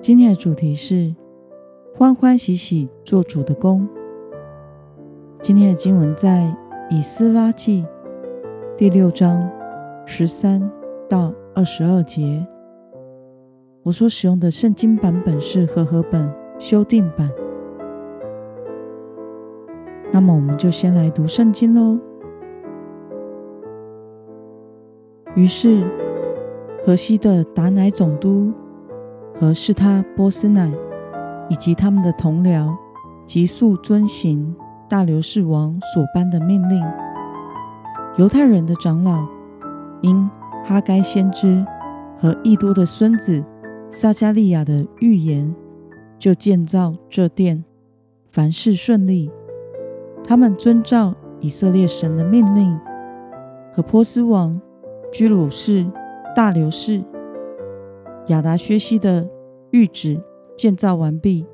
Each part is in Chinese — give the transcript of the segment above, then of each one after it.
今天的主题是欢欢喜喜做主的工。今天的经文在以斯拉记第六章十三到二十二节。我所使用的圣经版本是和合本修订版。那么，我们就先来读圣经喽。于是，河西的达乃总督。和是他波斯乃以及他们的同僚，急速遵行大流士王所颁的命令。犹太人的长老因哈该先知和易多的孙子撒迦利亚的预言，就建造这殿，凡事顺利。他们遵照以色列神的命令，和波斯王居鲁士、大流士。亚达薛西的諭旨建造完毕。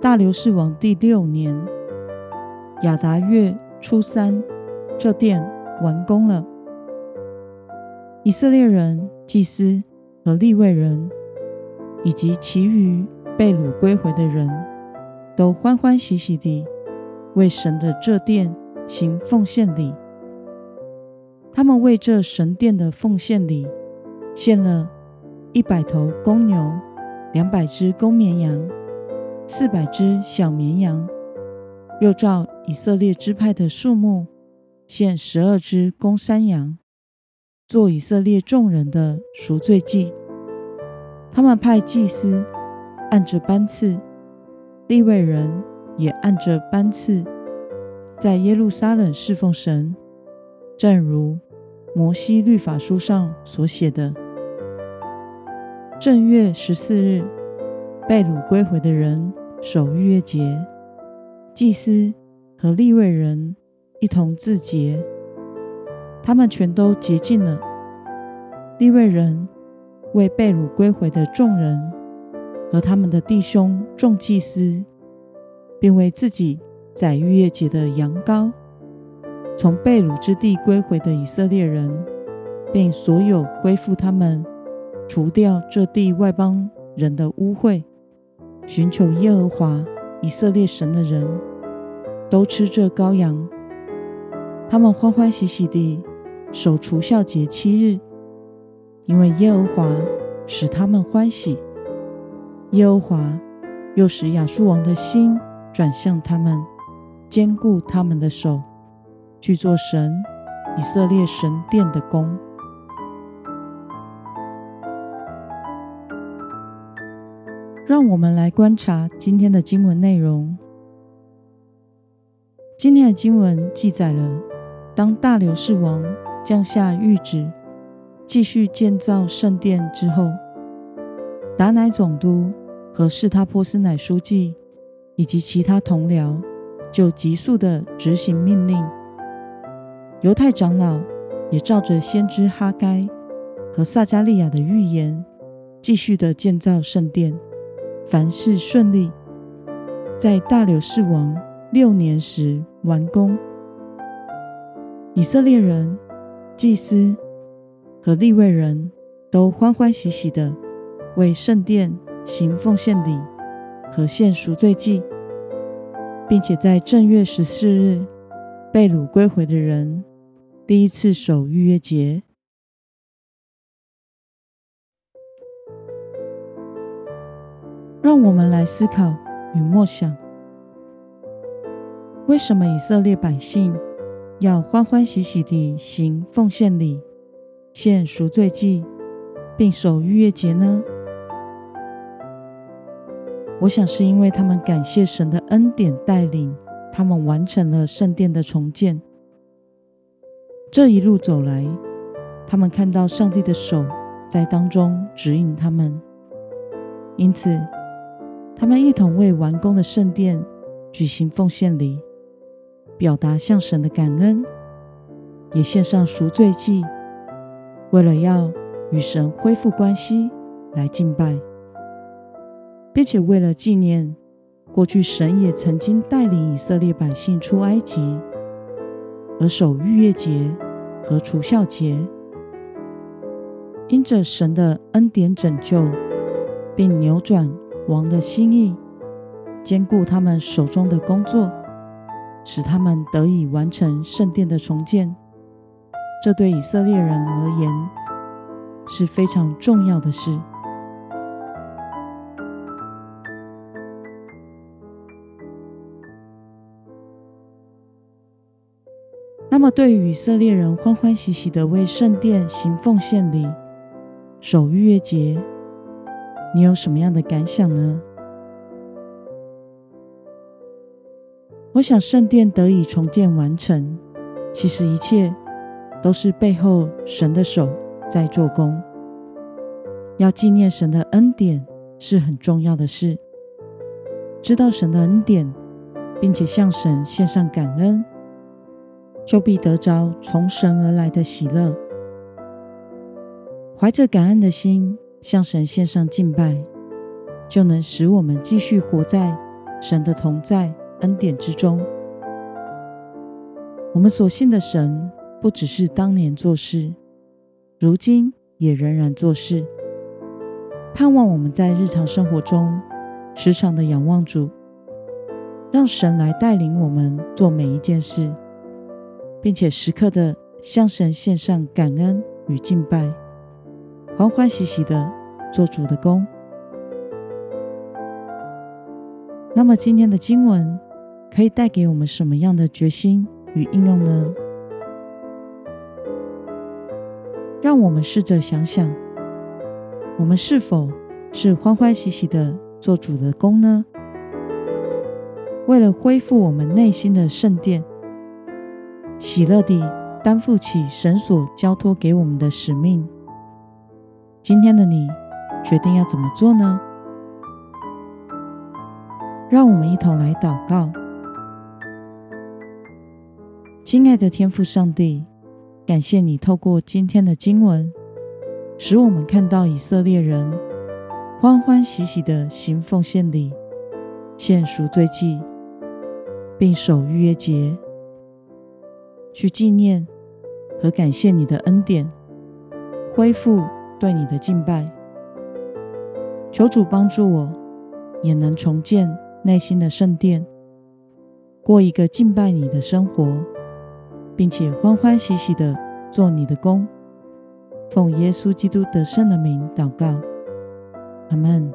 大流士王第六年，亚达月初三，这殿完工了。以色列人、祭司和利未人，以及其余被掳归回的人，都欢欢喜喜地为神的这殿行奉献礼。他们为这神殿的奉献礼献了。一百头公牛，两百只公绵羊，四百只小绵羊，又照以色列支派的数目，献十二只公山羊，做以色列众人的赎罪祭。他们派祭司按着班次，利未人也按着班次，在耶路撒冷侍奉神，正如摩西律法书上所写的。正月十四日，被掳归回的人守逾越节，祭司和利未人一同自洁，他们全都洁净了。利未人为被掳归回的众人和他们的弟兄众祭司，并为自己宰逾越节的羊羔，从被掳之地归回的以色列人，并所有归附他们。除掉这地外邦人的污秽，寻求耶和华以色列神的人，都吃这羔羊。他们欢欢喜喜地守除酵节七日，因为耶和华使他们欢喜。耶和华又使亚述王的心转向他们，坚固他们的手，去做神以色列神殿的工。让我们来观察今天的经文内容。今天的经文记载了，当大流士王降下谕旨，继续建造圣殿之后，达乃总督和士他波斯乃书记以及其他同僚就急速地执行命令。犹太长老也照着先知哈该和撒迦利亚的预言，继续的建造圣殿。凡事顺利，在大流士王六年时完工。以色列人、祭司和利未人都欢欢喜喜的为圣殿行奉献礼和献赎罪祭，并且在正月十四日被掳归回的人第一次守逾越节。让我们来思考与默想：为什么以色列百姓要欢欢喜喜地行奉献礼、献赎罪祭，并守逾越节呢？我想是因为他们感谢神的恩典带领，他们完成了圣殿的重建。这一路走来，他们看到上帝的手在当中指引他们。因此，他们一同为完工的圣殿举行奉献礼，表达向神的感恩，也献上赎罪祭，为了要与神恢复关系来敬拜，并且为了纪念过去神也曾经带领以色列百姓出埃及，而守逾越节和除酵节。因着神的恩典拯救，并扭转王的心意，兼顾他们手中的工作，使他们得以完成圣殿的重建。这对以色列人而言是非常重要的事。那么，对于以色列人欢欢喜喜的为圣殿行奉献礼，守逾越节，你有什么样的感想呢？我想圣殿得以重建完成，其实一切都是背后神的手在做工。要纪念神的恩典是很重要的事，知道神的恩典，并且向神献上感恩，就必得着从神而来的喜乐。怀着感恩的心向神献上敬拜，就能使我们继续活在神的同在恩典之中。我们所信的神不只是当年做事，如今也仍然做事。盼望我们在日常生活中时常的仰望主，让神来带领我们做每一件事，并且时刻的向神献上感恩与敬拜。欢欢喜喜的做主的工。那么今天的经文可以带给我们什么样的决心与应用呢？让我们试着想想，我们是否是欢欢喜喜的做主的工呢？为了恢复我们内心的圣殿，喜乐地担负起神所交托给我们的使命。今天的你决定要怎么做呢？让我们一同来祷告。亲爱的天父上帝，感谢你透过今天的经文，使我们看到以色列人欢欢喜喜的行奉献礼、献赎罪祭，并守逾越节，去纪念和感谢你的恩典，恢复。对你的敬拜，求主帮助我，也能重建内心的圣殿，过一个敬拜你的生活，并且欢欢喜喜的做你的工。奉耶稣基督得胜的名祷告，阿门。